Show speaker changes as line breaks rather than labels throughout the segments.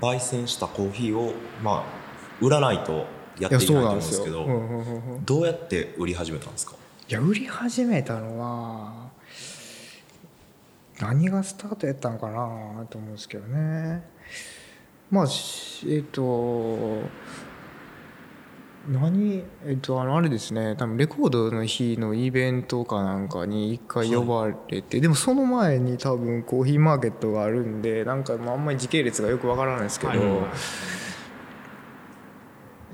焙煎したコーヒーをまあ売らないとやっていけないと思うんですけどどうやって売り始めたんですか？
いや売り始めたのは何がスタートやったのかなと思うんですけどね。まあえっ、ー、と何？えっとあのあれですね。多分レコードの日のイベントかなんかに一回呼ばれて、はい、でもその前に多分コーヒーマーケットがあるんでなんかあんまり時系列がよくわからないですけど、はい、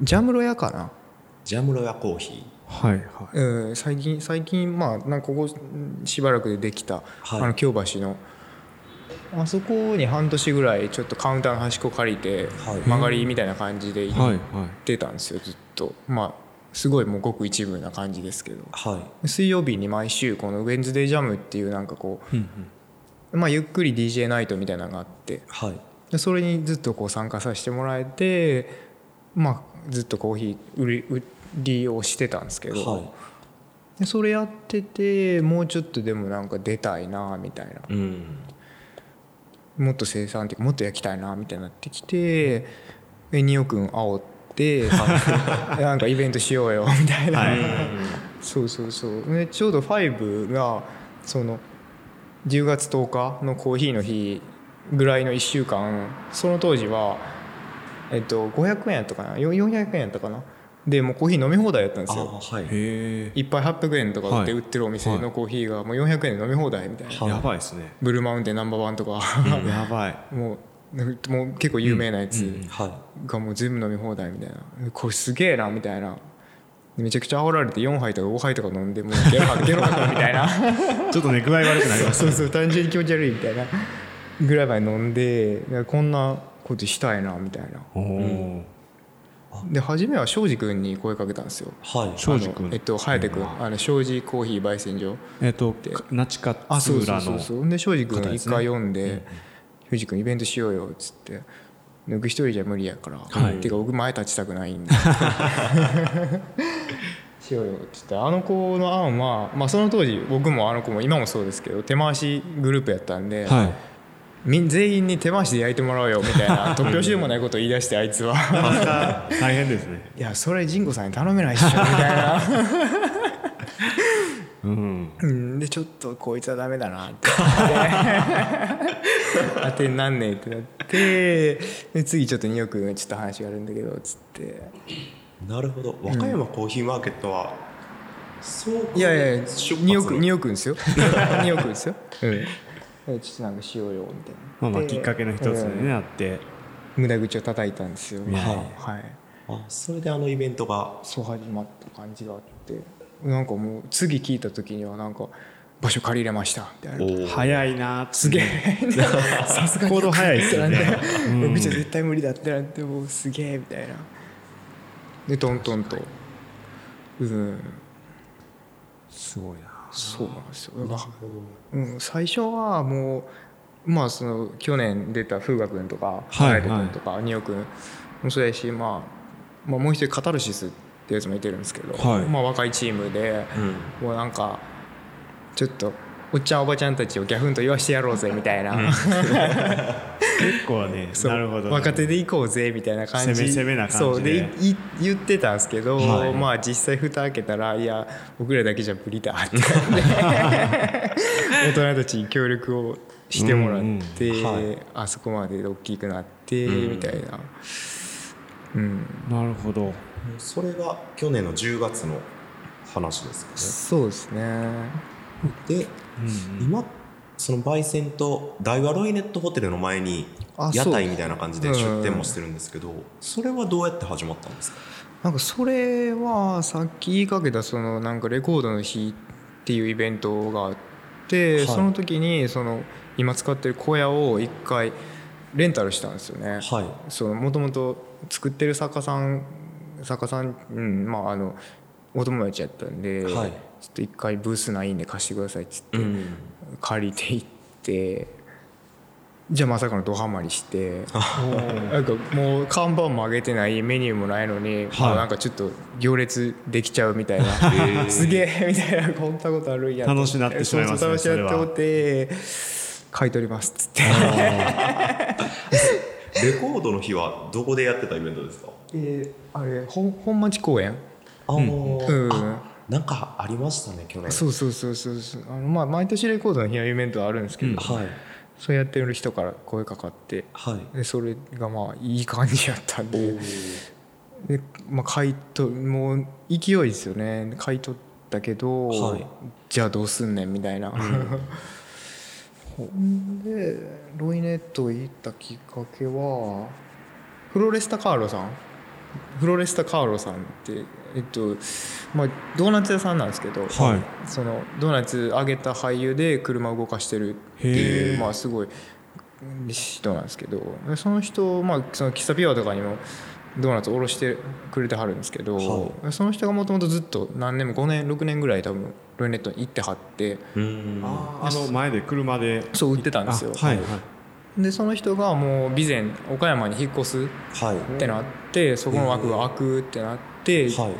ジャムロ屋かな？
ジャムロ屋コーヒー。
はいはい。うん、最近最近まあなんかここしばらくでできた、はい、あの京橋のあそこに半年ぐらいちょっとカウンターの端っこ借りて、曲がりみたいな感じで行ってたんですよずっと。まあすごいもうごく一部な感じですけど、はい、水曜日に毎週この「ウェンズデージャム」っていうなんかこう、まあ、ゆっくり DJ ナイトみたいなのがあって、はい、でそれにずっとこう参加させてもらえて、まあ、ずっとコーヒー売り売りをしてたんですけど、はい、でそれやっててもうちょっとでもなんか出たいなみたいな。うんもっと生産っていうかもっと焼きたいなみたいになってきてニオ君煽って なんかイベントしようよみたいな、はい、そうそうそう。でちょうど5がその10月10日のコーヒーの日ぐらいの1週間その当時はえっと500円やったかな？400円やったかな？でもうコーヒー飲み放題やったんですよ、はい、1杯800円とかで売ってるお店のコーヒーがもう400円で飲み放題みたいな、
はい、やばいですね。
ブルーマウンテンナンバーワンとか。
やばい。
もうもう結構有名なやつがもう全部飲み放題みたいな。これすげえなみたいな。めちゃくちゃ煽られて4杯とか5杯とか飲んでもうゲロ吐 ゲロ吐くみたいな。
ちょっとね具合悪くなります、
そうそう単純に気持ち悪いみたいな。ぐらいまで飲んでこんなことしたいなみたいな。うんで初めは庄司君に声かけたんですよ。
はい。庄司君。
えっと颯君、あの庄司コーヒー焙煎所。
えっと那智勝浦の。あそうそう
そうそう。で庄司君一回読んで、庄司君イベントしようよっつって。抜く一人じゃ無理やから。はい。てか僕前立ちたくないんで。しようよっつってあの子の案はまあその当時僕もあの子も今もそうですけど手回しグループやったんで。はい。全員に手回しで焼いてもらおうよみたいな 突拍子もないことを言い出してあいつは。
大変ですね。
いやそれ仁子さんに頼めないっしょみたいな。うん、でちょっとこいつはダメだなって当てになんねえってなってで次ちょっと2億ちょっと話があるんだけどっつって。
なるほど。和歌山コーヒーマーケットは、
そういやいや2億2億ですよ。2億ですよ、うんちょっとなんかしようよみたいな、
まあ、まあきっかけの一つになって、
無駄口を叩いたんですよ、はい。はい、
あそれであのイベントが？
そう始まった感じがあって。なんかもう次聞いた時にはなんか場所借りれましたみたいな。
早いな
すげえ。さすがに行動早いですよね。僕じゃ絶対無理だってなってもうすげえみたいな。でトントンと。うん。
すごいな
そうなんですようん、最初はもうまあその去年出た風雅君とか隼人君とか仁王君もそうやし、まあ、まあもう一人カタルシスってやつもいてるんですけど、はい、まあ若いチームで、うん、もうなんかちょっとおっちゃんおばちゃんたちをギャフンと言わしてやろうぜみたいな、うん、結
構ね なるほど
若手で行こうぜみたいな感じ。
攻めな感じで。
言ってたんですけど、はい、まあ実際蓋開けたらいや僕らだけじゃ無理だって。大人たちに協力をしてもらって、うんうん。はい、あそこまで大きくなってみたいな、
うん、なるほど。
それが去年の10月の話ですかね。
そうですね。
で、うん、今その焙煎と大和ロイネットホテルの前に屋台みたいな感じで出店もしてるんですけどそれはどうやって始まったんですか？
なんかそれはさっき言いかけたそのなんかレコードの日っていうイベントがあって、はい、その時にその今使ってる小屋を一回レンタルしたんですよね。もともと作ってる作家さん作家さん、うんまあ、あのお友達やったんで、はい、ちょっと一回ブースないんで貸してくださいっつって、借りていってじゃあまさかのドハマりしてなんかもう看板も上げてないメニューもないのに、はい、なんかちょっと行列できちゃうみたいな、すげえみたいなこんなことあるんや
楽しなってしまいますね
楽しなっておって買い取りますっつって。
レコードの日はどこでやってたイベントですか？
えー、あれ本本町公園？
あ、うん、うん、なんかありましたね去年。
そうそうそうそうそう。あのまあ毎年レコードの日はイベントはあるんですけど、うん、はい。そうやってる人から声かかって、はい、でそれがまあいい感じやったんで。で、まあ、買い取もう勢いですよね。買い取ったけど、はい、じゃあどうすんねんみたいな、うん、でロイネット行ったきっかけはフロレスタ・カーロさん。フロレスタ・カーロさんってえっとまあ、ドーナツ屋さんなんですけど、はい、そのドーナツあげた俳優で車を動かしてるっていうまあすごい人なんですけどその人、まあ、その喫茶ピュアとかにもドーナツおろしてくれてはるんですけど、はい、その人がもともとずっと何年も5年6年ぐらい多分ロイネットに行ってはって
あの前で車で
そう売ってたんですよ。はい、はい。でその人がもう備前岡山に引っ越すってなって、そこの枠が開くってなって、はい、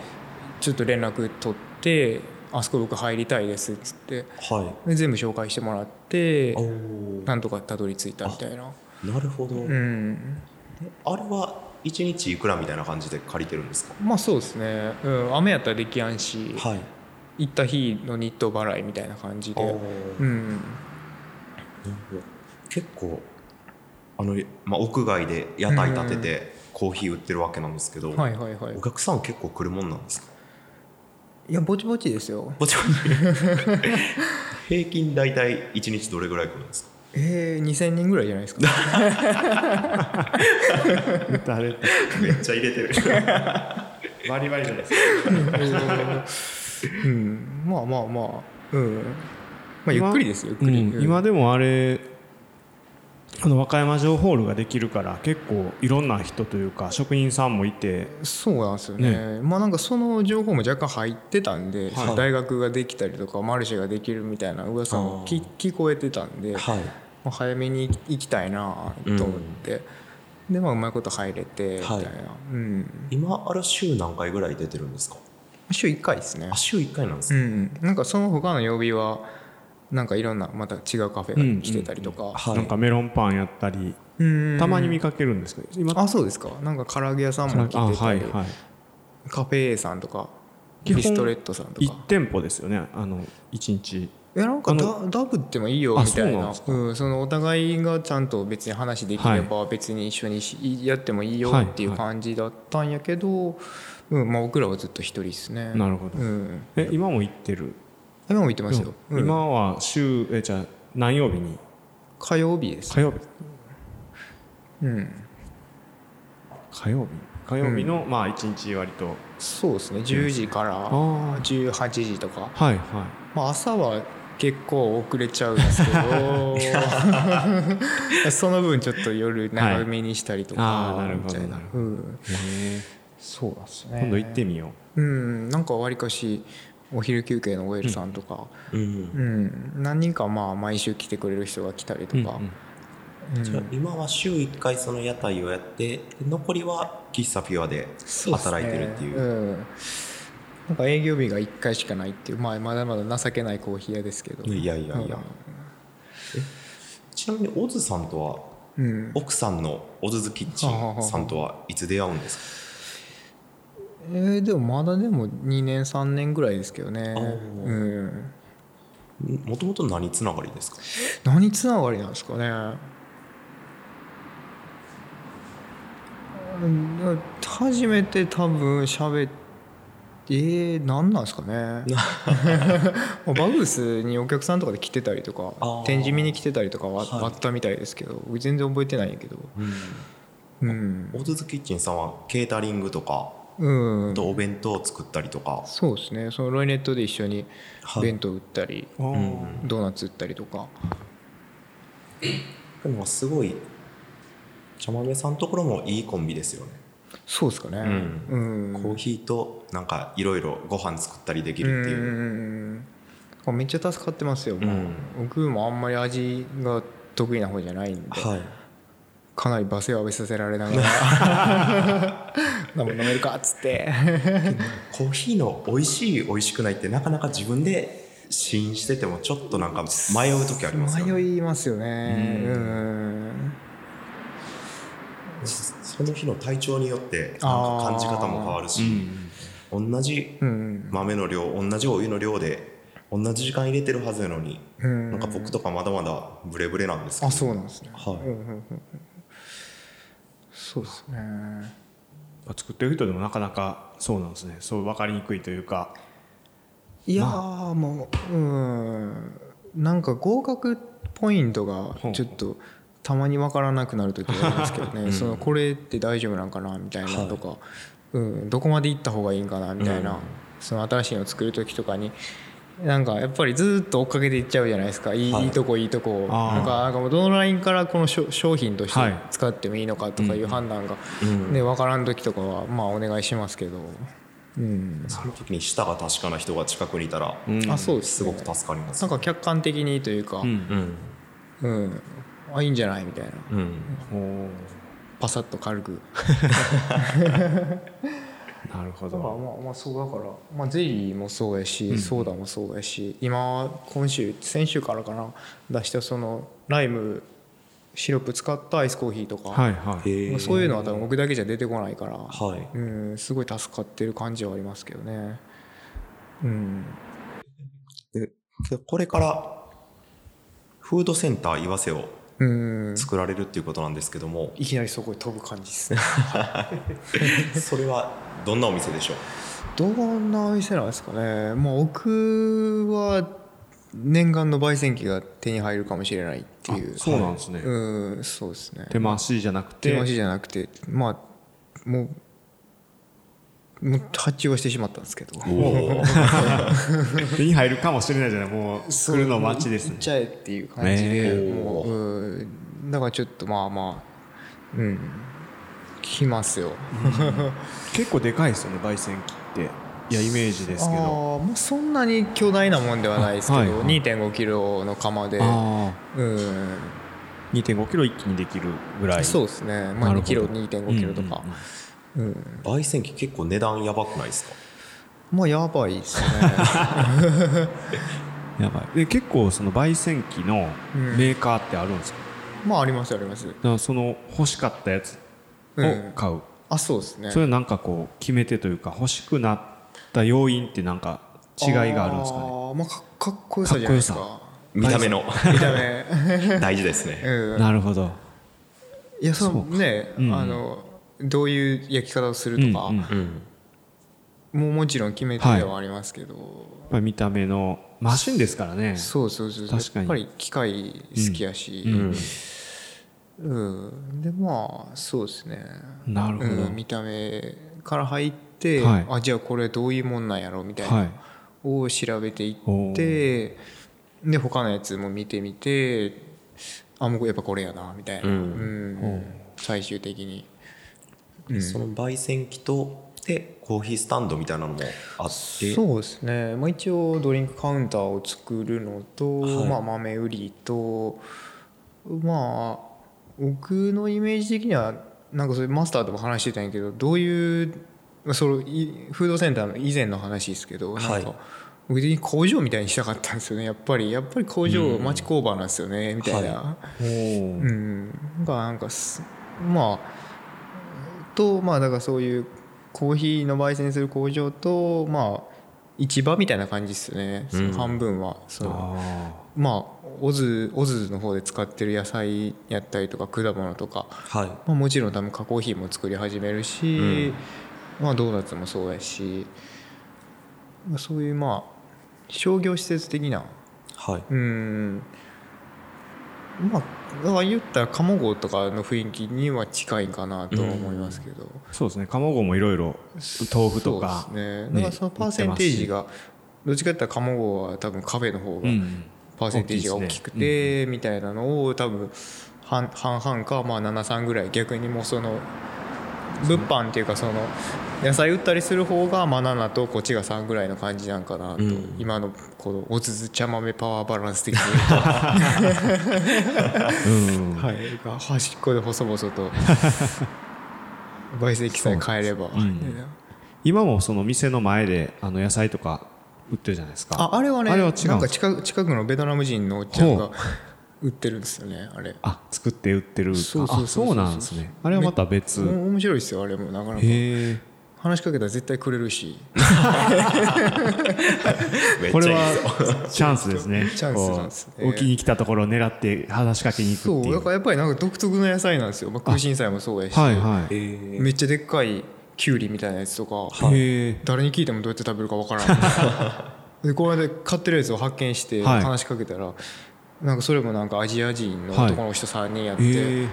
ちょっと連絡取って「あそこ僕入りたいです」っつって、はい、で全部紹介してもらってなんとかたどり着いたみたいな。
なるほど、うん、あれは1日いくらみたいな感じで借りてるんですか？
まあそうですね、うん、雨やったらできやんし、はい、行った日の日当払いみたいな感じで、うん、
結構あの、まあ、屋外で屋台立ててコーヒー売ってるわけなんですけど、はいはいはい、お客さん結構来るもんなんですか？
いやぼちぼちですよ。
ぼちぼち？平均大体1日どれぐらい来るんですか？
えー、2000人ぐらいじゃないですか。
めっちゃ入れてる。
バリバリじゃないです
か。うん、まあまあまあ。うん。まあゆっくりですよゆっくり、
うん、今でもあれあの和歌山城ホールができるから結構いろんな人というか職員さんもいて。
そうなんですよね、ね、まあなんかその情報も若干入ってたんで、はい、大学ができたりとかマルシェができるみたいな噂も聞こえてたんで、はい、まあ、早めに行きたいなと思って、うん、でまあうまいこと入れてみたいな、はい
うん、今あれ週何回ぐらい出てるんですか？
週1回ですね。
週1回なんですか、
うん、なんかその他の曜日はなんかいろんなまた違うカフェが来てたりとか、うん
はい、なんかメロンパンやったりたまに見かけるんですけど
今あそうですか。なんか唐揚げ屋さんも来てたり、はいはい、カフェ A さんとかビストレットさんとか。
1店舗ですよね。あの1日。い
やなんかダダブってもいいよみたいな。うん、そのお互いがちゃんと別に話できれば別に一緒にやってもいいよっていう感じだったんやけど、うんまあ、僕らはずっと一人ですね。
なるほど、うん、え今も行ってる？
今も行ってますよ、
うん、今は週えじゃあ何曜日に？
火曜日です。
火曜日。
うん。
火曜日？火曜日の、うん、まあ一日割と。
そうですね。10時から18時とか。
はいはい、
まあ、朝は結構遅れちゃうんですけど。その分ちょっと夜長めにしたりとか、はい、なるほどな。るほど、うん、そうですね。
今度行ってみよ
う。うん。なんかわりかしお昼休憩の OL さんとか、うん、うん、何人かまあ毎週来てくれる人が来たりとか、
うんうん、じゃあ今は週1回その屋台をやって残りは喫茶ピュアで働いてるっていう。うね、うん。
なんか営業日が1回しかないっていう、まあ、まだまだ情けないコーヒー屋ですけど。
いやいやいや、ちなみにオズさんとは、奥さんのオズズキッチンさんとはいつ出会うんですか？
えー、でもまだでも2年3年ぐらいですけどね。
もともと何つながりですか？
何つながりなんですかね。初めて多分喋ってえー、何なんですかね。バグースにお客さんとかで来てたりとか展示見に来てたりとかはあったみたいですけど、はい、全然覚えてないんやけど、
うん、うん、オーズズキッチンさんはケータリングとかうん、とお弁当を作ったりとか。
そうですね。そのロイネットで一緒に弁当売ったり、はい、ドーナツ売ったりとか。
でもすごい茶豆さんのところもいいコンビですよね。
そうですかね、
うん、うん、コーヒーとなんかいろいろご飯作ったりできるっていう。
うめっちゃ助かってますよ、うん、僕もあん。まり味が得意な方じゃないん。で、はいかなり罵声を浴びさせられながら 飲めるか？っつって。
コーヒーの美味しい美味しくないってなかなか自分で試飲しててもちょっとなんか迷う時ありますよ
ね。迷いますよね。うん。
その日の体調によってなんか感じ方も変わるし、同じ豆の量同じお湯の量で同じ時間入れてるはずやのに、なんか僕とかまだまだブレブレなんですけど。
あそうなんですね。
はい、
そうですね。
作ってる人でもなかなかそうなんですね。そう分かりにくいというか。
いやーもううん。なんか合格ポイントがちょっとたまに分からなくなる時があるんですけどね、そのこれって大丈夫なんかなみたいなとか、うん、どこまで行った方がいいんかなみたいな、その新しいのを作る時とかになんかやっぱりずっと追っかけていっちゃうじゃないですか。いい,、い、いとこいいとこ。なんかなんかもうどのラインからこの商品として使ってもいいのかとかいう判断が、ね、分からん時とかはまあお願いしますけど。
うん、その時に舌が確かな人が近くにいたら、
うん、あそうです、
すごく助かります、
なんか客観的にというか、うん、うん、あいいんじゃないみたいな、うん、パサッと軽く
なるほど。
まあまあそうだから、まあ、ゼリーもそうやし、うん、ソーダもそうやし今今週先週からかな出したそのライムシロップ使ったアイスコーヒーとか、はいはい、そういうのは多分僕だけじゃ出てこないから、はい、うん、すごい助かってる感じはありますけどね。うん、
でこれからフードセンター岩瀬を作られるっていうことなんですけども。
いきなりそこに飛ぶ感じですね。
それはどんなお店でしょう？
どんなお店なんですかね。まあ僕は念願の焙煎機が手に入るかもしれないっていう。
そうなんですね。
うんそうですね。
手回しじゃなくて。
手回しじゃなくて。まあもうもう発注はしてしまったんですけど。
手に入るかもしれないじゃないもう作るの待ちですね。
っちゃえっていう感じで、もう、うん、だからちょっとまあまあうん。来ますよ、
結構でかいですよね焙煎機って。いやイメージですけど。
あまあそんなに巨大なもんではないですけど、はいはい、2 5キロの釜で。うん。
2.5キロ一気にできるぐらい。
そうですね、まあ、2キロ2.5キロとか、うんうんうん
うん、焙煎機結構値段やばくないですか？
まあやばいですね。
やばい。で結構その焙煎機のメーカーってあるんですか、
うん、まあありますあります。だ
からその欲しかったやつを買う、うん、
あそうですね。
それなんかこう決め手というか欲しくなった要因ってなんか違いがあるんですかね？あ
まあかかっこよさじゃないですか。
見た目の。
見た目。
大事ですね、
うん、なるほど。
いやそのね、うん、あのどういう焼き方をするとか、もうもちろん決めてではありますけど、
はい、見た目のマシンですからね。
そうそうそう。確かに。やっぱり機械好きやし、うん。うん、でまあそうですね。
なるほど、う
ん、見た目から入って、はい、あじゃあこれどういうもんなんやろうみたいな、はい、を調べていってで他のやつも見てみてあもうやっぱこれやなみたいな、うん、うん、最終的に。
その焙煎機とでコーヒースタンドみたいなのもあって。
そうですね、まあ、一応ドリンクカウンターを作るのと、はい、まあ、豆売りとまあ僕のイメージ的にはなんかそれマスターとも話してたんやけどどういうそのフードセンターの以前の話ですけどなんか、僕的に工場みたいにしたかったんですよねやっぱり。やっぱり工場、町工場なんですよねみたいな、はい、うん。なんかまあとまあだからそういうコーヒーの焙煎する工場とまあ市場みたいな感じですよね、その半分は。そのまあオズオズの方で使ってる野菜やったりとか果物とか、はい。まあ、もちろん多分加工品も作り始めるし、うん、まあドーナツもそうやし、まあ、そういうまあ商業施設的な、はい、うん。まあだから言ったら鴨号とかの雰囲気には近いかなと思いますけど、うん、
そうですね。鴨号もいろいろ豆腐とか
そうですね。だからそのパーセンテージがどっちかって言ったら鴨号は多分カフェの方がパーセンテージが大きくてみたいなのを多分半々かまあ73ぐらい逆にもうその物販っていうかその野菜売ったりする方がまあ7とこっちが3ぐらいの感じなんかなと、うん、今のこのおつつ茶豆パワーバランス的に。言うと、はい、端っこで細々と。焙煎機さえ変えれば、うん、
今もその店の前であの野菜とか売ってるじゃないですか。
ああれはねあれは違うなんか近く近くのベトナム人のおっちゃんが売ってるんですよねあれ。
あ作って売ってる。そうそうなんですね。あれはまた別。
面白いですよあれもなかなか。話しかけたら絶対くれるし。
これはチャンスですね。チャンスなんです。ね置きに来たところを狙って話しかけに行く
そうだからやっぱりなんか独特の野菜なんですよ、まあ、空心菜もそうやし、はいはい、めっちゃでっかいきゅうりみたいなやつとか、誰に聞いてもどうやって食べるかわからん でこの間買ってるやつを発見して話しかけたら、はい、なんかそれもなんかアジア人の男の人3人やって、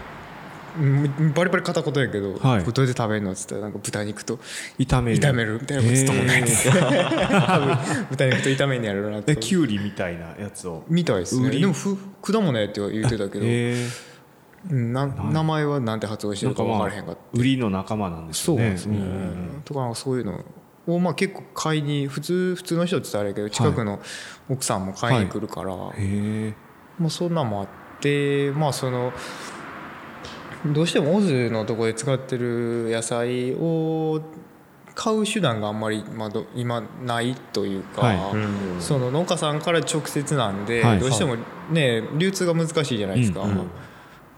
バリバリ片言やけど、はい、どうやって食べるのっつったらなんか豚肉と
炒める。
炒めるみたいなことずっと思って 豚肉と炒めんやるなって
きゅうりみたいなやつを？
みたいですね。でもふ果物やって言ってたけどな名前はなんて発音してるか分からへんかった。
売りの仲間なんでしょうね。そうですね、
とかそういうのをまあ結構買いに普通普通の人って言ったらあれやけど近くの奥さんも買いに来るから、はい、まあそんなんもあってまあそのどうしてもオズのとこで使ってる野菜を買う手段があんまりまだ今ないというか、はい、その農家さんから直接なんで、どうしてもね流通が難しいじゃないですか。うんうん、っ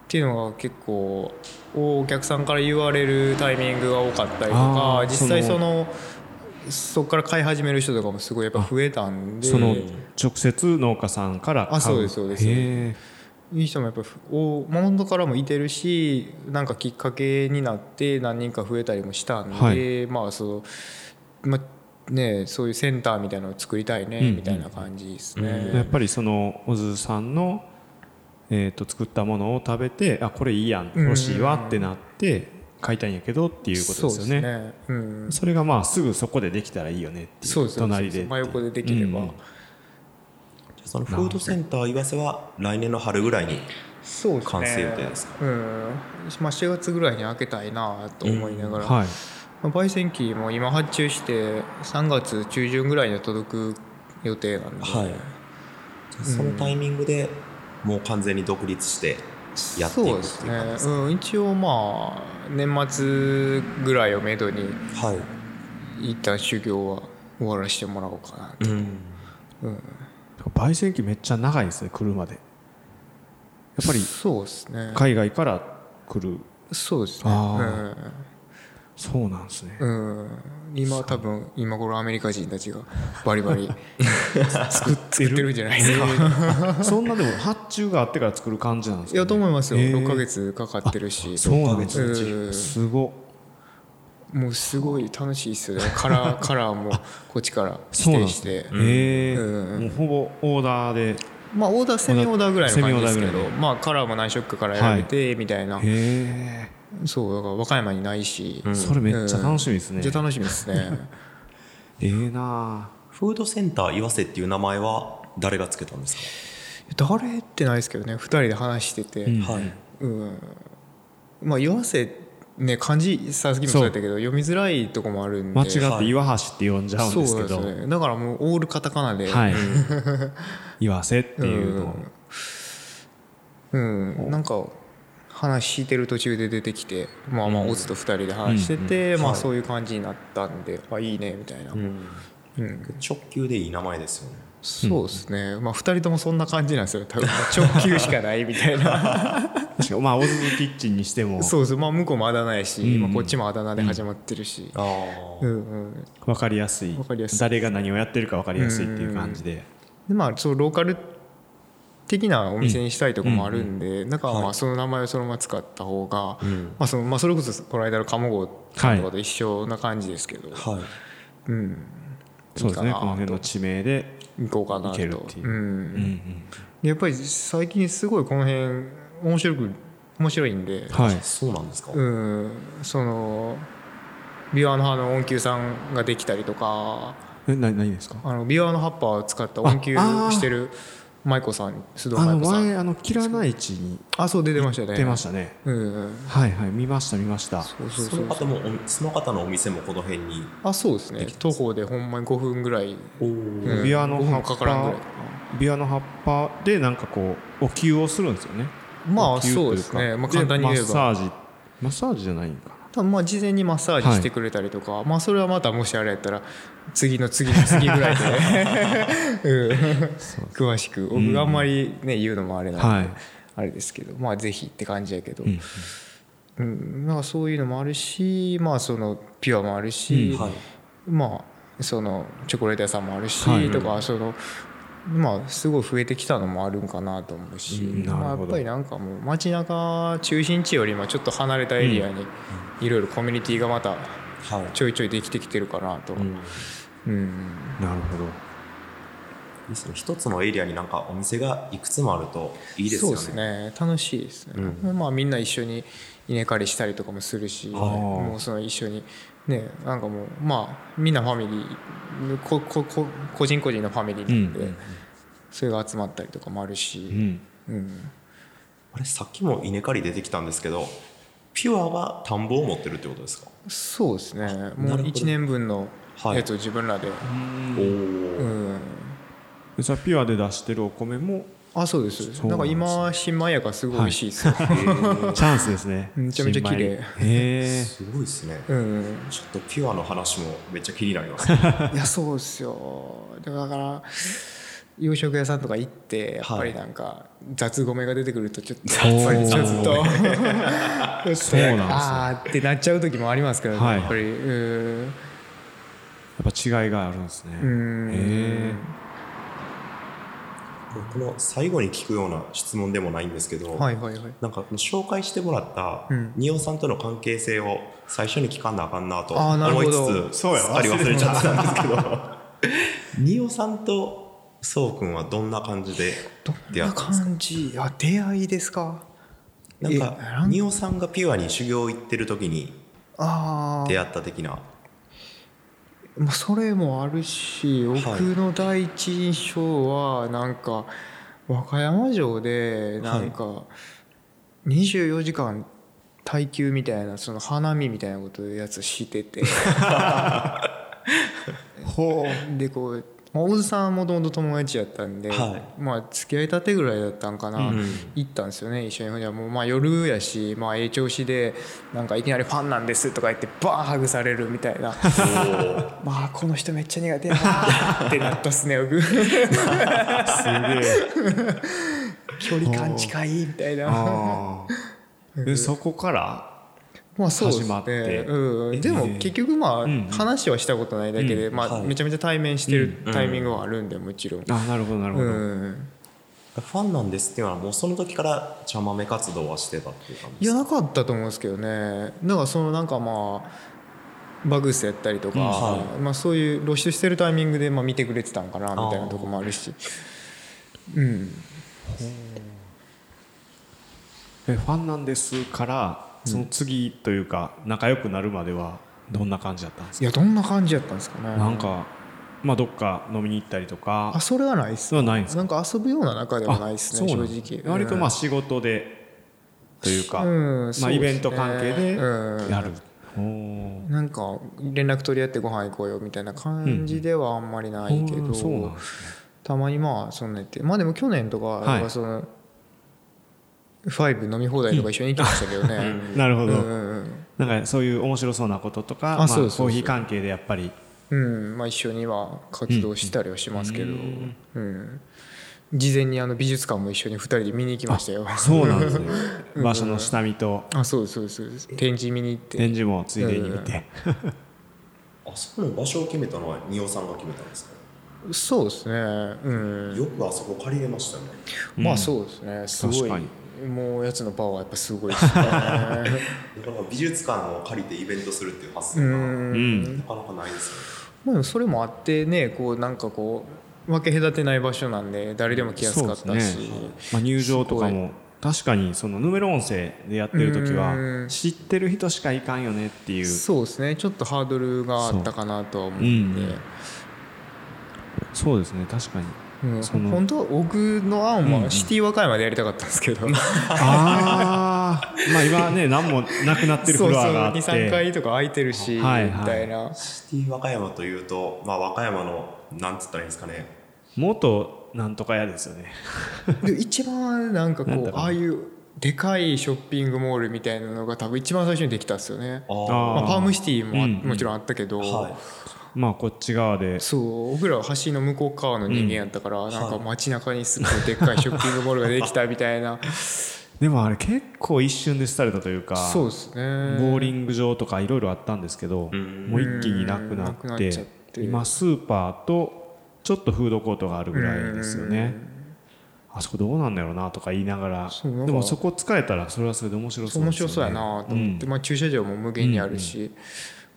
ていうのが結構お客さんから言われるタイミングが多かったりとか実際そのそこから買い始める人とかもすごいやっぱ増えたんで。
その直接農家さんから
買う。あそうですそうです。いい人もやっぱお元からもいてるしなんかきっかけになって何人か増えたりもしたんで、はい、まあそう、まあね、そういうセンターみたいなのを作りたいね、うんみたいな感じですね、
うん、やっぱりその小津さんの、えーと、作ったものを食べてあこれいいやん。欲しいわってなって買いたいんやけどっていうことですよね。ね。うん、それがまあすぐそこでできたらいいよねっていう隣で
真横でできれば、
そのフードセンター岩瀬は来年の春ぐらいに完成予定ですか、ね、うん。
まあ、4月ぐらいに開けたいなと思いながら、うん。はい。まあ、焙煎機も今発注して3月中旬ぐらいに届く予定なんで、はい、
そのタイミングでもう完全に独立してやっていくっていう感じですね、うん、
一応まあ年末ぐらいをめどに、はい、一旦修行は終わらせてもらおうかなと。うん、
うん。焙煎機めっちゃ長いですね来るまで。やっぱりそうですね。海外から来る。
そうですね、うん、
そうなんですね、
うん、今多分今頃アメリカ人たちがバリバリ 作ってる。んじゃないですか、え
ー、そんなでも発注があってから作る感じなんですか、
ね、いやと思いますよ、えー、6か月かかってるし。
そうなんですね、すご。
もうすごい楽しいですよね。カラー カラーもこっちから指定して。へ
え、うん、もうほぼオーダーで。
まあオーダーセミオーダーぐらいの感じですけど。まあカラーも何色から選べてみたいな、はい、へそうだから和歌山にないし、
うん、それめっちゃ楽しみですね、
めっちゃ楽しみですね。
ええな
フードセンター岩瀬っていう名前は誰がつけたんですか？
誰ってないですけどね。2人で話してて、うん、はい、うん、まあ岩瀬ね漢字さっきもそうやったけど読みづらいとこもあるんで。
間違って岩橋って呼んじゃうんですけど、
ね、だからもうオールカタカナで、
はい、岩瀬っていうの
うん、うん、なんか話してる途中で出てきてまあまあオズと2人で話してて、うん、まあそういう感じになったんで、あいいねみたいな、うん、
直球でいい名前ですよね。
そうですね、まあ2人ともそんな感じなんですよ。多分。直球しかないみたいな。
まあオズキッチンにしても。
そうですまあ向こうもあだ名やし、うん、今こっちもあだ名で始まってるし、
うん。うん、分かりやすい。分かりやすい。誰が何をやってるか分かりやすいっていう感じで,、
でまあそうローカル的なお店にしたいとこもあるんで、だからまあその名前をそのまま使った方が、まあそのまあ、それこそこの間の鴨郷さんとかと一緒な感じですけど、はい。
うん、そうですね。この辺の地名で
行こうかなと。う。ん、やっぱり最近すごいこの辺面白く面白いんで、
はい、そうなんですか？
うん。そのビワの葉の音球さんができたりとか
え何何ですか？
あのビワの葉っぱを使った音球してる舞子さん須藤
舞子さん。前あのキラナイチに
あそう出てましたね。
出ましたね、うん、はいはい。見ました見ました。
そうそうそうその方もその方のお店もこの辺に
あそうですね。徒歩でほんまに5分ぐらい。おお、
うん、ビワの葉っぱビワの葉っぱでなんかこうお灸をするんですよね。
まあそうですね、まあ、簡単に言えば。
マッサージ。マッサージじゃないんか。な
多分まあ事前にマッサージしてくれたりとか、はい、まあそれはまたもしあれやったら次の次の次ぐらいで うん、詳しく僕があんまりね言うのもあれなんで、はい、あれですけどまあぜひって感じやけど、うん、うん、なんかそういうのもあるしまあそのピュアもあるし、まあそのチョコレート屋さんもあるし、とかそのまあすごい増えてきたのもあるんかなと思うし、まあ、やっぱりなんかもう街中中心地よりもちょっと離れたエリアにいろいろコミュニティがまたちょいちょいできてきてるかなと、うん、
うん、なるほど。
いいですね。一つのエリアになんかお店がいくつもあるといいですよね。
そうですね。楽しいですね、うん、まあみんな一緒に稲刈りしたりとかもするしもうその一緒にねなんかもうまあみんなファミリーこここ個人個人のファミリーなんで、うん、それが集まったりとかもあるし、うん。うん、
あれさっきも稲刈り出てきたんですけどピュアは田んぼを持ってるってことですか？
そうですね。もう1年分のやつを自分らで、はい、おお、
うん。じゃあピュアで出してるお米も
あそうです。なんか今新米やからすごい美味しいですよ、は
い、チャンスですね。
めちゃめちゃ綺麗。へ
えすごいですね、うん、ちょっとピュアの話もめっちゃ気になります、
ね、いやそうですよ。だから洋食屋さんとか行ってやっぱりなんか雑米が出てくるとちょっとやっぱりちょっと そうなんですああってなっちゃう時もありますけどね、はい、やっぱり。うん。や
っぱ違いがあるんですね。へえ
この最後に聞くような質問でもないんですけど、はいはいはい、なんか紹介してもらった仁尾さんとの関係性を最初に聞かんなあかんなと思いつつすっかり忘れちゃったんですけど。仁尾さんとそうくんはどんな感じで出会ったんですか？感じ？
あ出会いですか？
なんか仁尾さんがピュアに修行行ってる時に出会った的な
まあ、それもあるし僕の第一印象はなんか和歌山城でなんか24時間耐久みたいなその花見みたいなことやつしてて。でこう大津さんもともと友達やったんで、はい、まあ付き合いたてぐらいだったんかな、うん、行ったんですよね一緒に。じゃもうまあ夜やし、まあ、ええ調子でなんかいきなり「ファンなんです」とか言ってバーンハグされるみたいな。まあこの人めっちゃ苦手やなってなったっすね僕。すげえ。距離感近いみたいな。
でそこから
まあそう始まって、うん、でも結局まあ話はしたことないだけで、まあめちゃめちゃ対面してるタイミングはあるんでもちろん、
あなるほどなるほど、
ファンなんですっていうのはもうその時から茶豆活動はしてたっていう感じ
いやなかったと思うんですけどね。だからそのなんかまあバグスやったりとか、はい、まあ、そういう露出してるタイミングでまあ見てくれてたんかなみたいなとこもあるし。うん。
えファンなんですからその次というか仲良くなるまではどんな感じだったんですか？
いやどんな感じやったんですかね。
なんかまあどっか飲みに行ったりとか。
あそれはないっす
はないんです
なんか遊ぶような中ではないっすね正直。
割とまあ仕事でというか、うん、まあイベント関係でやる、う
ん、なんか連絡取り合ってご飯行こうよみたいな感じではあんまりないけど、うん、たまにまあそんな言って。まあでも去年とかはその、はいファイブ飲み放題とか一緒に行きましたけどね、
なるほど、うんうん、なんかそういう面白そうなこととかまあ、コーヒー関係でやっぱり。
うん。まあ、一緒には活動したりはしますけど、うん、うん、事前にあの美術館も一緒に2人で見に行きましたよ。
そうなんですね。場所の下見と。
あそうですそうですそうです。展示見に行って。
展示もついでに見て、
あそこの場所を決めたのは仁尾さんが決めたんですか？
そうですね、うん、
よくあそこ借りれましたね、
まあそうですね。すごいもうやつのパワーはやっぱすごいですね。
美術館を借りてイベントするっていう発想がなかなかないです
よね、まあ、それもあってねこうなんかこう分け隔てない場所なんで誰でも来やすかったし、ね、
まあ、入場とかも確かにそのヌメロ音声でやってる時は知ってる人しかいかんよねっていう。
そうですね。ちょっとハードルがあったかなとは思うんで。
そうですね。確かに
うん、本当は僕の案はシティ和歌山でやりたかったんですけど、うん、あ
あまあ今ね何もなくなってるフロアがあって。
23階とか空いてるし、はいはい、みたいな。
シティ和歌山というと、まあ、和歌山のなんつったらいいんですかね。
元なんとか屋ですよね。
一番なんかこうああいうでかいショッピングモールみたいなのが多分一番最初にできたんですよね。あ、まあ、パームシティも、うん、もちろんあったけど、はい
まあこっち側で。
そう僕らは橋の向こう側の人間やったから、うん、なんか街中にすごいでっかいショッピングモールができたみたいな。
でもあれ結構一瞬で廃れたというか
そうですね。
ボーリング場とかいろいろあったんですけどもう一気になくなって今スーパーとちょっとフードコートがあるぐらいですよね。あそこどうなんだろうなとか言いながらでもそこ使えたらそれはそれで面白そう
ね。面白そうやなと思って、まあ、駐車場も無限にあるし、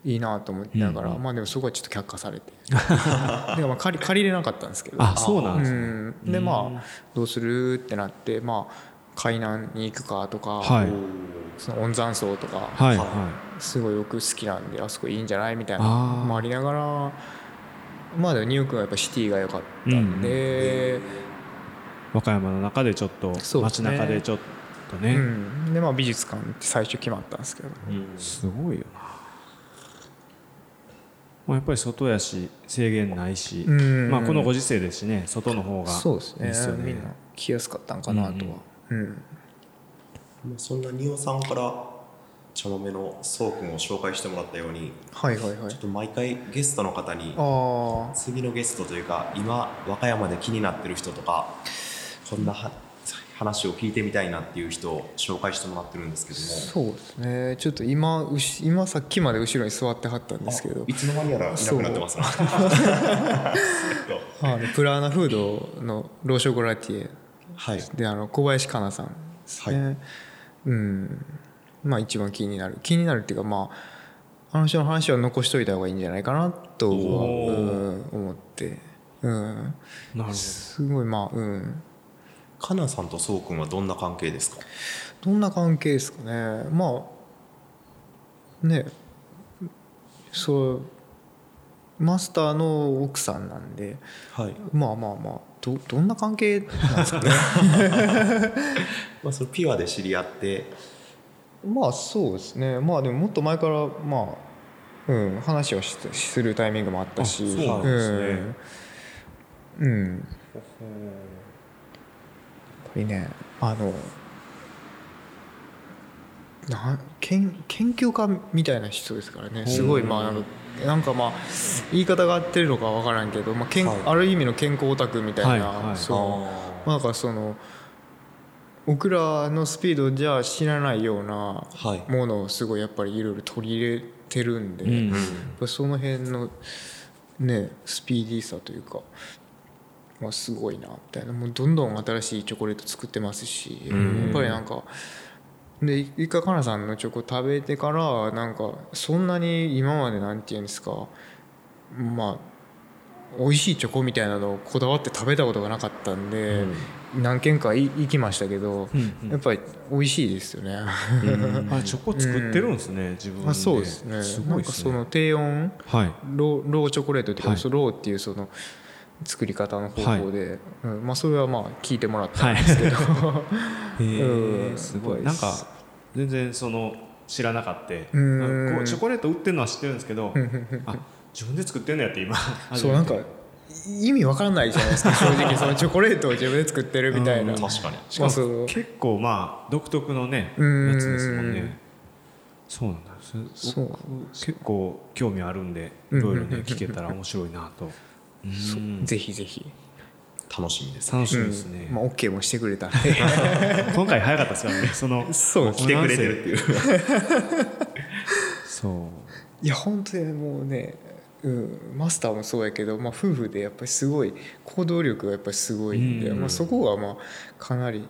いいなと思ってながら、まあでもそこはちょっと却下されて。でまあ借り借りれなかったんですけど。
あそうなんですね、
でまあどうするってなってまあ海南に行くかとか、はい、その温山荘とか、はいはい、すごいよく好きなんであそこいいんじゃないみたいなもありながらまあでもニューヨークはやっぱシティが良かったんで、うん、
和歌山の中でちょっと、ね、街中でちょっとね、う
ん、でまあ美術館って最初決まったんですけど、
うん、すごいよなまあ、やっぱり外やし制限ないし、まあ、このご時世ですしね外の方が
そうですね。みんな来やすかったんかなとは。うん。
そんな仁王さんから茶豆のそうくんを紹介してもらったように、
はいはいはい、
ちょっと毎回ゲストの方に次のゲストというか今和歌山で気になってる人とかこんな話を聞いてみたいなっていう人を紹介してもらってるんですけど
も。そうですね。ちょっと今今さっきまで後ろに座ってはったんですけど。
いつの間にやらいなくなってます。
あの プラーナフードのローショコラティエ。はい、であの小林香奈さんですね、はい、うん。まあ一番気になる。気になるっていうかまああの人の話は残しといた方がいいんじゃないかなとは、うん、思って、うん、なるほど。すごいまあうん
か奈さんとそうくんはどんな関係ですか？
どんな関係ですかね？まあねそうマスターの奥さんなんで、はい、まあまあまあどどんな関係なんですかね？
まあそのピュアで知り合って。
まあそうですね。まあでももっと前からまあ、うん、話をしするタイミングもあったしそうなんですね。うん、うん、ぱりねあのな研研究家みたいな人ですからね。すごいまあなんかまあ言い方が合ってるのか分からんけど、まあけん、はい、ある意味の健康オタクみたいな、はいはい、そのなんかその僕らのスピードじゃ知らないようなものをすごいやっぱりいろいろ取り入れてるんで、うん。うん、その辺のねスピーディーさというか。まあ、すごいなみたいな。もうどんどん新しいチョコレート作ってますし、やっぱりなんかで一回かなさんのチョコ食べてからなんかそんなに今までなんていうんですかまあ美味しいチョコみたいなのをこだわって食べたことがなかったんで、うん、何軒か行きましたけど、うんうん、やっぱり美味しいですよね。
あチョコ作ってるんですね、うん、自分で。あ
そうですね。すね。なんかその低温、はい、ローローチョコレートっていうか、はい、ローっていうその作り方の方法で、はい、うん、まあそれはまあ聞いてもらったんですけど、は
い、うん、すごい。なんか全然その知らなかった。こうチョコレート売ってるのは知ってるんですけどあ自分で作ってんのやって今
そうなんか意味わからないじゃないですか正直。そのチョコレートを自分で作ってるみたいな。
確かに。
しかも結構まあ独特のねやつですもんね。そうなんだ。そう。結構興味あるんでいろいろね聞けたら面白いなと
ぜひぜひ。
楽しみです、
ね、楽しみですね、
うん、まあ OK もしてくれたんで。
今回早かったですからね。その
そう
来てくれてるっていう。
そう。いや本当にもうねうん、マスターもそうやけど、まあ、夫婦でやっぱりすごい行動力がやっぱりすごいんで、うん。うん、まあ、そこがまあかなり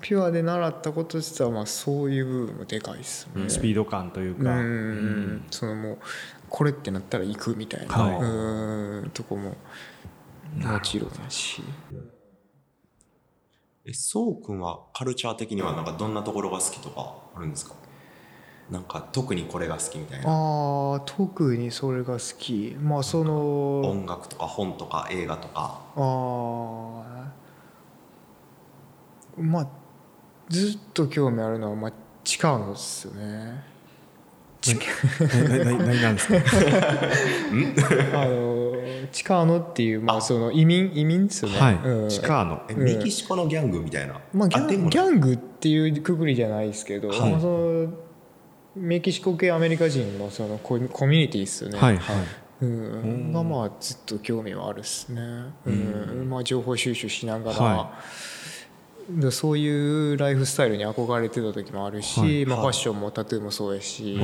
ピュアで習ったこと自体はまあそういう部分もでかいですね、
スピード感というか。うん、う
ん、そのもうこれってなったら行くみたいな、はい、うんとこも。もちろんだし。
え、そうくんはカルチャー的にはなんかどんなところが好きとかあるんですか？なんか特にこれが好きみたいな。
ああ特にそれが好き。まあその
音楽とか本とか映画とか。あ
あまあずっと興味あるのはまあ近野ですよね
何なんですか？
あのチカーノっていうまあその移民移民ですよね、
はい。うん、チカーノ。
メキシコのギャングみたいな、
まあ、ギャンギャングっていうくくりじゃないですけど、はい、まあ、そのメキシコ系アメリカ人のそのコミュニティですよね、はいはい。うん、がまあずっと興味はあるっすね、うん。まあ、情報収集しながら、はい、そういうライフスタイルに憧れてた時もあるし、はい、まあ、ファッションもタトゥーもそうやし、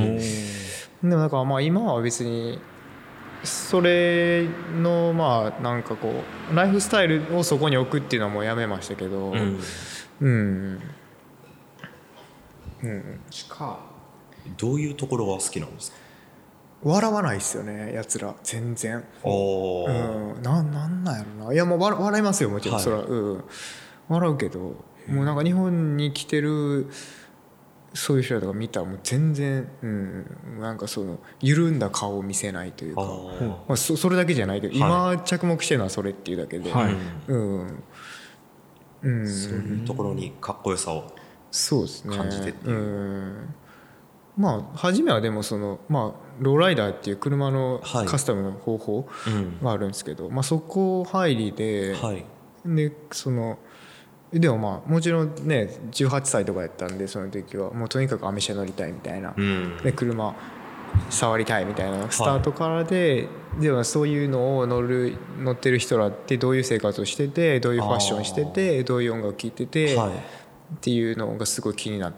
でもだからまあ今は別にそれのまあなんかこうライフスタイルをそこに置くっていうのはもうやめましたけど。うん、うん、
うん、どういうところが好きなんですか？
笑わないっすよねやつら。全然。お、うん、ななんなんやろな。いやもう笑いますよもちろん、はい、それは、うん、笑うけどもうなんか日本に来てるそういう人とか見たらもう全然、うん、なんかその緩んだ顔を見せないというかまあ、そそれだけじゃないけど、今着目してるのはそれっていうだけで、はい。うん。
うん、そういうところにかっこよさを感じてっていう。うん。
まあ初めはでもそのまあローライダーっていう車のカスタムの方法があるんですけど、まあそこ入りで、でそのでもまあもちろんね18歳とかやったんでその時はもうとにかくアメ車乗りたいみたいな、で車触りたいみたいなスタートからで、ではそういうのを乗る乗ってる人らってどういう生活をしててどういうファッションしててどういう音楽聴いてて、っていうのがすごい気になっ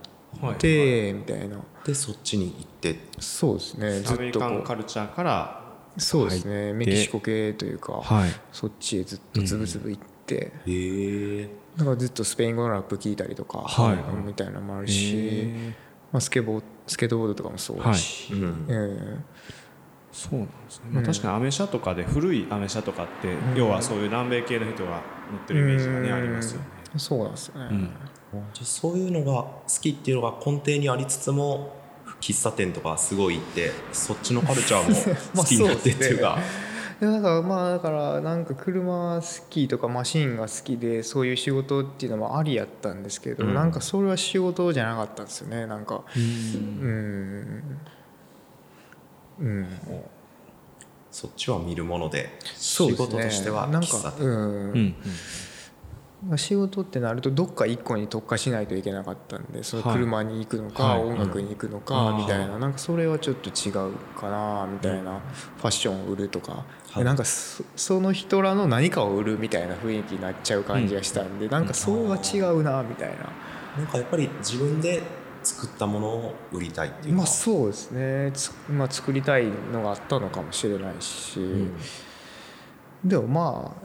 て、みたいな。
でそっちに行って。
そうですね
ずっとカルチャーから
そうですねメキシコ系というか、はい、そっちへずっとつぶつぶ行って、うん、へえだからずっとスペイン語のラップ聞いたりとか、はい、みたいなのもあるし、まあ、スケボースケートボードとかもそうだし、はい。うん。えー
そうなんですね、まあ、確かにアメ車とかで古いアメ車とかって、うん、要はそういう南米系の人が乗ってるイメージがね、ありますよね。
そうなんですよね、うん。
そういうのが好きっていうのが根底にありつつも喫茶店とかすごい行ってそっちのカルチャーも好きになってっていうか。
だからまあだからなんか車好きとかマシンが好きでそういう仕事っていうのもありやったんですけど、うん、なんかそれは仕事じゃなかったんですよね。なんかうん。
うん。そっちは見るもので仕事としては喫茶店、うん、うん
仕事ってなるとどっか一個に特化しないといけなかったんでその車に行くのか、音楽に行くのかみたいな。なんかそれはちょっと違うかなみたいなファッションを売るとか、なんかその人らの何かを売るみたいな雰囲気になっちゃう感じがしたんで、なんかそれは違うなみたいな。
なんかやっぱり自分で作ったものを売りたいっていう
まあそうですね。まあ、作りたいのがあったのかもしれないし、うん、でもまあ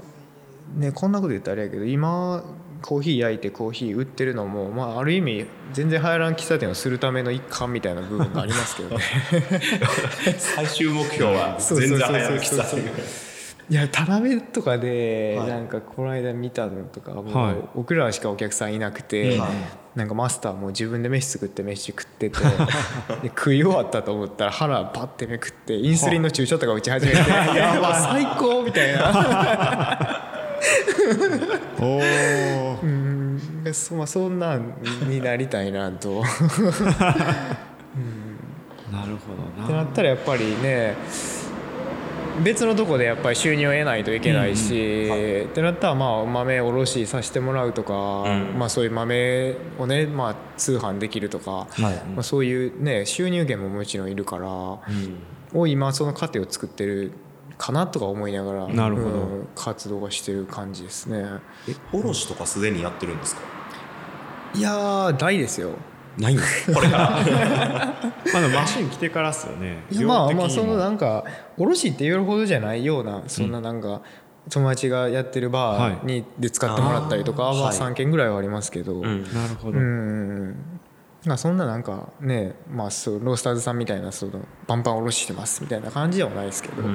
ねこんなこと言ったらあれやけど今コーヒー焼いてコーヒー売ってるのも、まあ、ある意味全然流行らん喫茶店をするための一環みたいな部分がありますけどね。
最終目標は全然流行らん喫茶店。
いや田辺とかでなんかこの間見たのとかもう僕らしかお客さんいなくてなんかマスターも自分で飯作って飯食っててで食い終わったと思ったら腹パッてめくってインスリンの注射とか打ち始めて「やば 最高!」みたいな。おうんそ,、まあ、そんなんになりたいなと、うん、
なるほどな。
ってなったらやっぱりね別のとこでやっぱり収入を得ないといけないし、うんはい、ってなったらまあ豆おろしさせてもらうとか、うん、まあ、そういう豆をね、まあ、通販できるとか、はい、まあ、そういうね収入源ももちろんいるから、うん、を今その過程を作ってるかなとか思いながらなるほど、うん、活動がしてる感じですね。
え卸とかすでにやってるんですか？
いや大ですよ。
ないんですこれから。
まだマシン来てからっすよね。
いやまあまあそのなんか卸って言えるほどじゃないようなそんななんか、友達がやってるバーにで使ってもらったりとかは3件ぐらいはありますけど、
なるほど。うん。
まあそんななんかねまあそうロースターズさんみたいなそのバンバンおろしてますみたいな感じではないですけど、う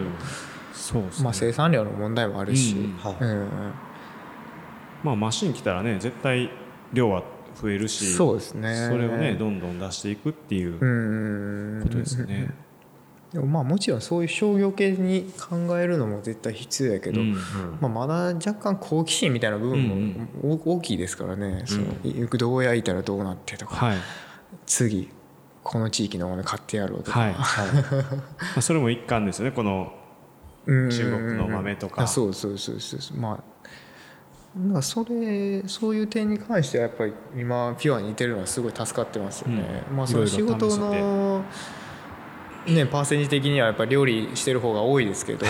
まあ、生産量の問題もあるし、うん。はい。うん、
まあ、マシン来たらね絶対量は増えるし
そうですね。
それをねどんどん出していくっていうことですね。
でもまあもちろんそういう商業系に考えるのも絶対必要やけど、うんうん、まあ、まだ若干好奇心みたいな部分も大きいですからね、うん。う。ん、そのどう焼いたらどうなってとか、はい、次この地域のもの買ってやろうとか、はい。はい、ま
あそれも一環ですよね。この中国の豆とか。
そうそうそうそうまあなんかそれそういう点に関してはやっぱり今ピュアに似てるのはすごい助かってますよね。うん、まあその仕事のねパーセンジ的にはやっぱり料理してる方が多いですけど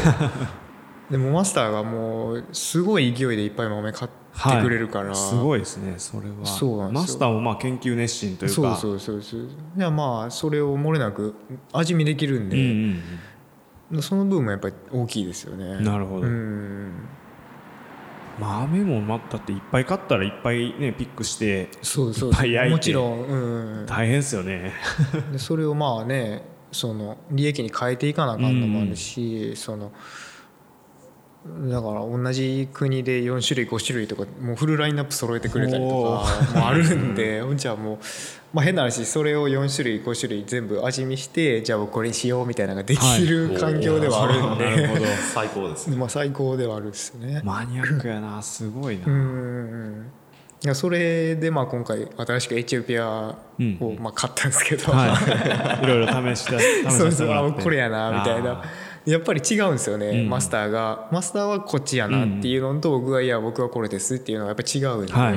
でもマスターがもうすごい勢いでいっぱい豆買ってくれるから、はい、
すごいですねそれは。そうなんマスターもまあ研究熱心という
か。そうそうそうそう。いやまあそれを漏れなく味見できるんで、うんうん、その部分もやっぱり大きいですよね。
なるほど、うん。豆もまだっていっぱい買ったらいっぱいねピックして
そうそう
いっぱい焼いて。
もちろん、うん、
大変ですよね。
でそれをまあねその利益に変えていかなあかんのもあるし、うん、そのだから同じ国で4種類5種類とかもうフルラインナップ揃えてくれたりとかもあるんでじゃあもう、まあ、変な話それを4種類5種類全部味見してじゃあこれにしようみたいなのができる環境ではあるんで、
なるほど。最高です、
ね、まあ最高ではあるですね。
マニアックやなすごいな。うん。
いやそれでまあ今回新しくエチオピアをまあ買ったんですけど、
はい、いろいろ試した試
そうそうこれやなみたいな。やっぱり違うんですよね、うん、マスターが。マスターはこっちやなっていうのと、僕はいや僕はこれですっていうのがやっぱり違うんで、はい、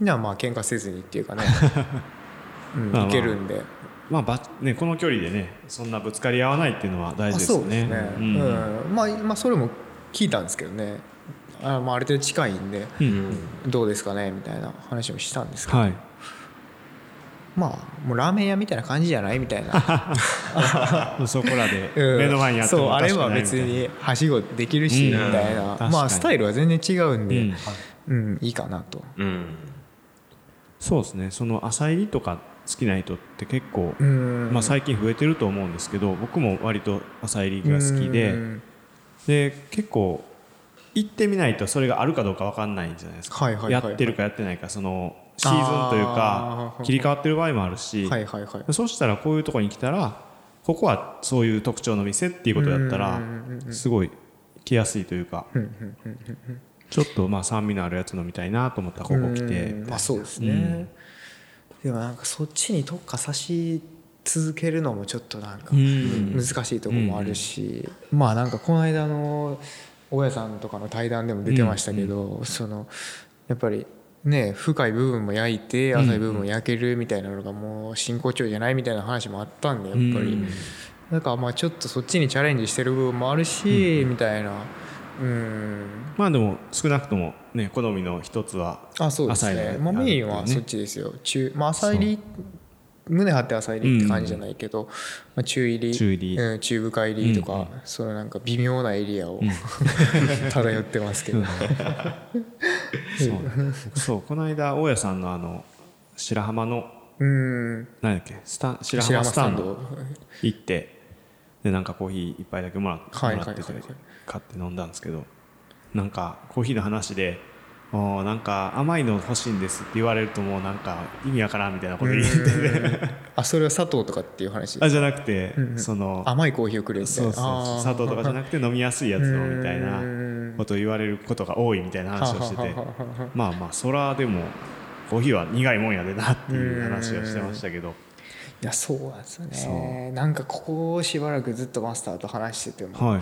じゃあまあ喧嘩せずにっていうかね、うん、いけるんで。
まあばね、この距離でねそんなぶつかり合わないっていうのは大事ですね。そうですね、
うん、まあ、まあそれも聞いたんですけどね。あ,、まあ、ある程度近いんで、うん、どうですかねみたいな話もしたんですけど、はい、まあもうラーメン屋みたいな感じじゃない？みたいな。
そこらで 目の前に
あっても、うん、そうあれは別にはしごできるし、みたいな。まあスタイルは全然違うんで、うん、いいかなと、
そうですね。その朝入りとか好きな人って結構、まあ、最近増えてると思うんですけど僕も割と朝入りが好きでで結構行ってみないとそれがあるかどうか分かんないんじゃないですか、やってるかやってないかそのシーズンというか切り替わってる場合もあるし、はいはいはい、そしたらこういうとこに来たらここはそういう特徴の店っていうことだったらすごい来やすいというかちょっとまあ酸味のあるやつ飲みたいなと思ったらここ来て
まあそうですね、でもなんかそっちに特化さし続けるのもちょっとなんか難しいところもあるし、まあなんかこの間の大家さんとかの対談でも出てましたけど、そのやっぱりね、深い部分も焼いて浅い部分も焼けるみたいなのがもう真骨頂じゃないみたいな話もあったんでやっぱり、だからまあちょっとそっちにチャレンジしてる部分もあるし、みたいな。
うん。まあでも少なくともね好みの一つは
あそうですね、まあ、メインはそっちですよ。中、まあ、浅入り胸張って浅入りって感じじゃないけど、うん、まあ、中入り中入り、うん、中深入りとか、うん、そのなんか微妙なエリアを、漂ってますけど。ね
そう。そうこの間大家さんのあの白浜のうん。何だっけ？スタ白浜スタンド行ってでなんかコーヒー一杯だけもらって、買って飲んだんですけどなんかコーヒーの話でもうなんか甘いの欲しいんですって言われるともうなんか意味わからんみたいなこと言ってて。
あそれは砂糖とかっていう話
あじゃなくて、その
甘いコーヒーをくれる
そうそう砂糖とかじゃなくて飲みやすいやつをみたいなことを言われることが多いみたいな話をしてて。まあまあそらでもコーヒーは苦いもんやでなっていう話をしてましたけど。
いやそうなんですよね。なんかここしばらくずっとマスターと話してても、は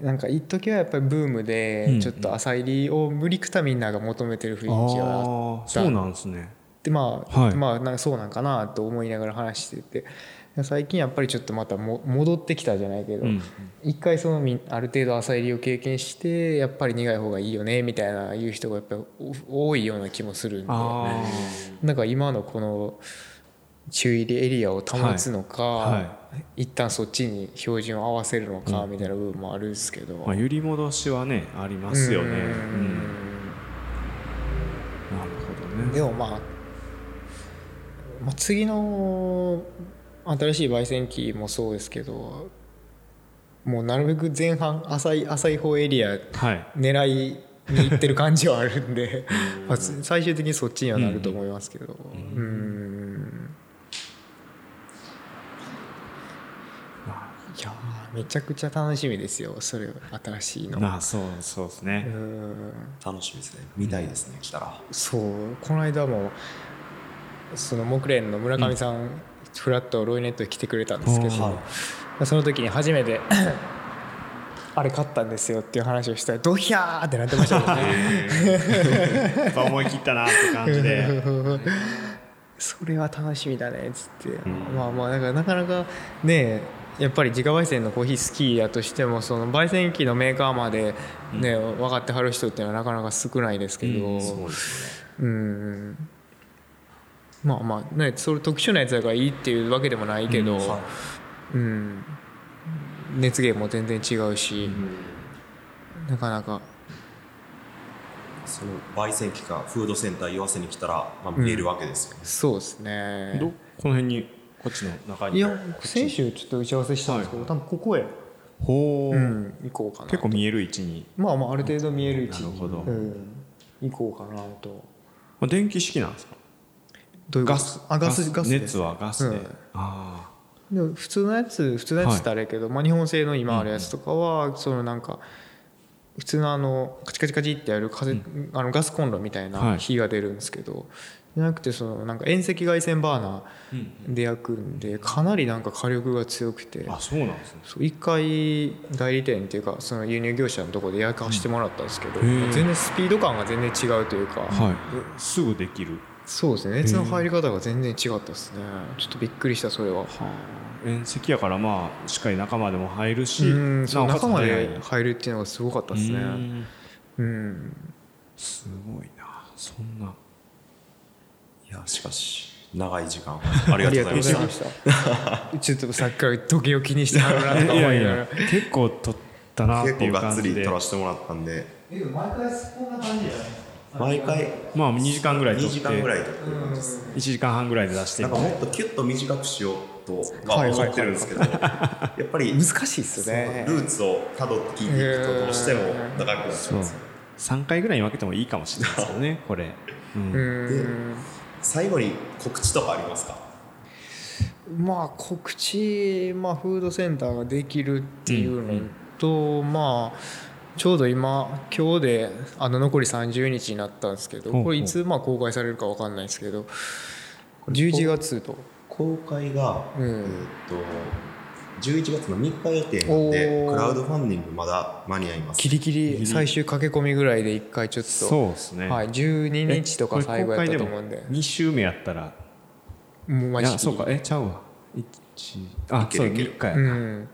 い、なんか一時はやっぱりブームでちょっと朝入りを無理くたみんなが求めてる雰囲気は
あった。そうなんですね。
でまあ、はい、まあなんかそうなんかなと思いながら話してて最近やっぱりちょっとまたも戻ってきたじゃないけど、一回そのある程度朝入りを経験してやっぱり苦い方がいいよねみたいな言う人がやっぱり多いような気もするんで。なんか今のこの中入りエリアを保つのか、はいはい、一旦そっちに標準を合わせるのかみたいな部分もあるんですけど、
まあ、揺り戻しはねありますよね。うん、なるほどね。
でもまあ、まあ、次の新しい焙煎機もそうですけどもうなるべく前半浅い浅い方エリア狙いにいってる感じはあるんで、まあ、最終的にそっちにはなると思いますけど。うんいやめちゃくちゃ楽しみですよそれ新しいの。
あそうそうですね。
楽しみですね。見たいですね、来たら。
そう。この間もその木蓮の村上さん、うん、フラットロイネットに来てくれたんですけど、その時に初めて あれ買ったんですよっていう話をしたらドヒャーってなってましたもん
ね。やっぱ思い切ったなって感じで。
それは楽しみだねっつって、うん、まあまあだからなかなかねやっぱり自家焙煎のコーヒー好きやとしてもその焙煎機のメーカーまでね、うん、分かってはる人っていうのはなかなか少ないですけど、うん、そうですね。うんまあまあねそれ特殊なやつだからいいっていうわけでもないけど、うん、はい。うん、熱源も全然違うし、なかなか。
その焙煎機かフードセンター岩瀬に来たら、まあ、見えるわけですよね、
そうですね。
どこの辺にこっちの中に。
いや先週ちょっと打ち合わせしたんですけど、はい、多分ここへ。
ほう、う
ん、行こうかな
結構見える位置に。
まあまあある程度見える位置
に。なるほど、
うん、行こうかなと、
まあ、電気式なんですか？
どういうガス。あガスガス
熱はガスで、うん、ああ。
でも普通のやつ普通のやつってあれやけど、はい、まあ、日本製の今あるやつとかは、そのなんか普通のあのカチカチカチってやる風、うん、あのガスコンロみたいな火が出るんですけど、はい、じゃなくてそのなんか遠赤外線バーナーで焼くんでかなりなんか火力が強くて。
あそうなんですね。
一回代理店っていうかその輸入業者のとこで焼かしてもらったんですけど、全然スピード感が全然違うというか、
はい、すぐできる。
そうですね。熱の入り方が全然違ったですね。ちょっとびっくりしたそれは、はあ、
遠赤やからまあしっかり中までも入るし
中まで入るっていうのがすごかったですね。うん。
すごいなそんな。
いやしかし長い時間。ありがとうございまし
た。ちょっとさっきから時計を気にしてはるなとか思いながら。
結構取ったなっていう感じで。
結構がっつり取らせてもらったんで。
毎回こんな感じじゃない
毎回。
まあ2時間ぐらい
2時間ぐらいとってる感じです
1時間半ぐらいで出して
なんかもっとキュッと短くしようとは思ってるんですけど、やっぱり
難しいっすね。
ルーツをたどって聞いていくとどうしても長くなっちゃうんですよ
3回ぐらいに分けてもいいかもしれないですよね これ、
うん、で最後に告知とかありますか？
まあ告知、まあ、フードセンターができるっていうのと、うん。うん、まあちょうど今今日であの残り30日になったんですけどこれいつまあ公開されるか分かんないですけど11月と
公開が、えー、と11月の3日予定なんでクラウドファンディングまだ間に合います。
ギリギリ最終駆け込みぐらいで1回ちょっと。
そうですね、
はい、12日とか最後やったと思うんで。
2週目やったら。
もうマジ
そうか。えちゃうわ。あそう3日やな、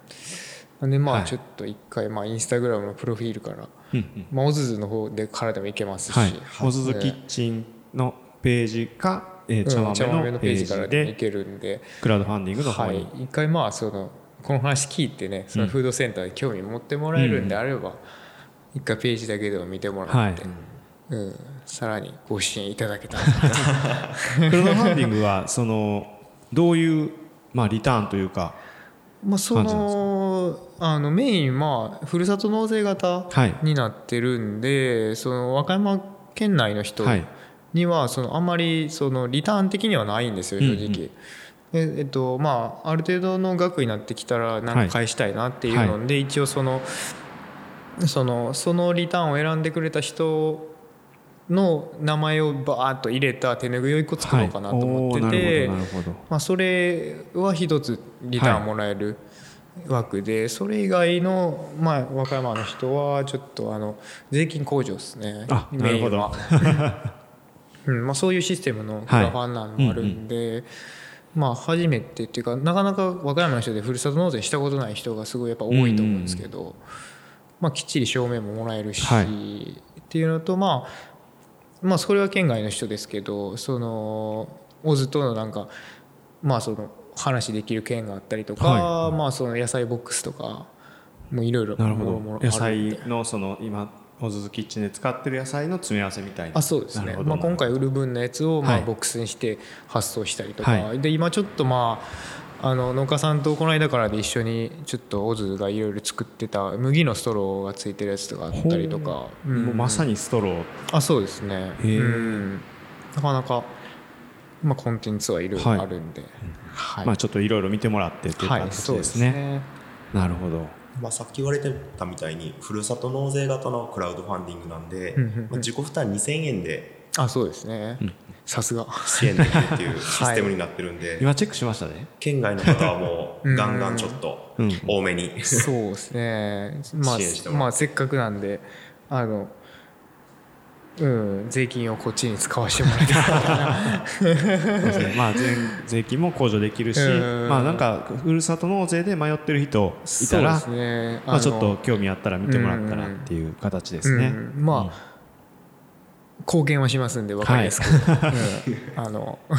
うん。
でまあちょっと一回まあインスタグラムのプロフィールから、まあ、おずずの方でからでもいけますし、はい、
おずずキッチンのページか、えー、茶豆のページからでいけるんで。クラウドファンディングの方に、はい、
一回まあそのこの話聞いてねそのフードセンターで興味持ってもらえるんであれば、一回ページだけでも見てもらって、うん、さらにご支援いただけたら。
クラウドファンディングはそのどういう、まあ、リターンというか
まあ、そのあのメインまあふるさと納税型になってるんで、はい、その和歌山県内の人にはそのあんまりそのリターン的にはないんですよ正直。うん。うん、えっとまあ、ある程度の額になってきたら何か返したいなっていうので、一応そのそのそのリターンを選んでくれた人の名前をバーッと入れた手ぬぐいを1個作ろうかなと思ってて、まあ、それは一つリターンもらえる枠で、それ以外の、まあ、和歌山の人はちょっとあの税金控除ですね。
メインは。
うんまあ、そういうシステムのクラファンなのもあるんで、まあ初めてっていうかなかなか和歌山の人でふるさと納税したことない人がすごいやっぱ多いと思うんですけど、まあ、きっちり証明ももらえるし、っていうのとまあまあそれは県外の人ですけどそのオズとのなんかまあその話できる県があったりとか、はい、まあその野菜ボックスとかもいろいろ
なるほど。野菜のその今オズズキッチンで使ってる野菜の詰め合わせみたいな。
あそうですね、まあ、今回売る分のやつをまあボックスにして発送したりとか、はい、で今ちょっとまああの農家さんとこの間からで一緒にちょっとオズがいろいろ作ってた麦のストローがついてるやつとかあったりとか、
う。ん、もうまさにストロー。
あそうですね、うん、なかなか、まあ、コンテンツはいろい。ろあるんで、
はい、まあ、ちょっといろいろ見てもらってっていう感じですね。はい、ね。なるほど
まあ、さっき言われてたみたいにふるさと納税型のクラウドファンディングなんで、まあ、自己負担2000円で
あそうですね、さすが。
支援できるっていうシステムになってるんで、はい、
今チェックしましたね。
県外の方はもう ガンガンちょっと多めに、
うん、そうですね。まあ、まあ、せっかくなんであのうん、税金をこっちに使わせてもらいたい。
まあ税税金も控除できるし、まあなんかふるさと納税で迷ってる人いたら、ね、まあちょっと興味あったら見てもらったらっていう形ですね。
うん。うん、まあ、うん、貢献はしますんで分かりやすく、はい、あの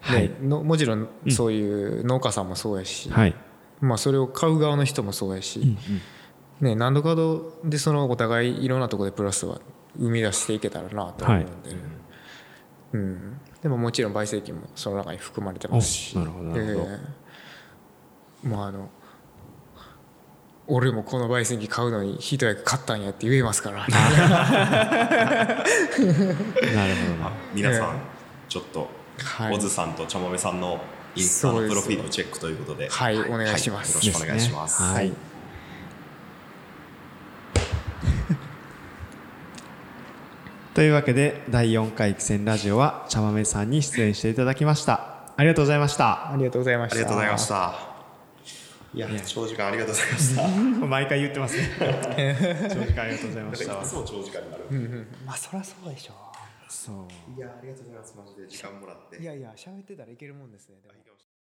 はい、のもちろんそういう農家さんもそうやし、はい、まあそれを買う側の人もそうやし、うんうん。ね、何度かどでそのお互いいろんなところでプラスは生み出していけたらなと思うんで、はい、うん、でももちろん焙煎機もその中に含まれてますし。なるほどなるほど、えー、まああの俺もこの焙煎機買うのに一役買ったんやって言えますから。
なるほど。
皆さん、ちょっと、はい、オズさんと茶豆さんのインスタのプロフィールチェックということで。
はい、お願いします、
よろしくお願いします、はい
というわけで第4回棋戦ラジオは茶豆さんに出演していただきました。ありがとうございました。
ありがとうございました。
ありがとうございました。いや長時間ありがとうございました。
毎回言ってますね。長時間ありがとうございました。
そ う長時間になる、
うんうん、まあそりゃそうでしょ
そう。いやありがとうございます。マジで時間もらって。
いやいや喋ってたらいけるもんですねでも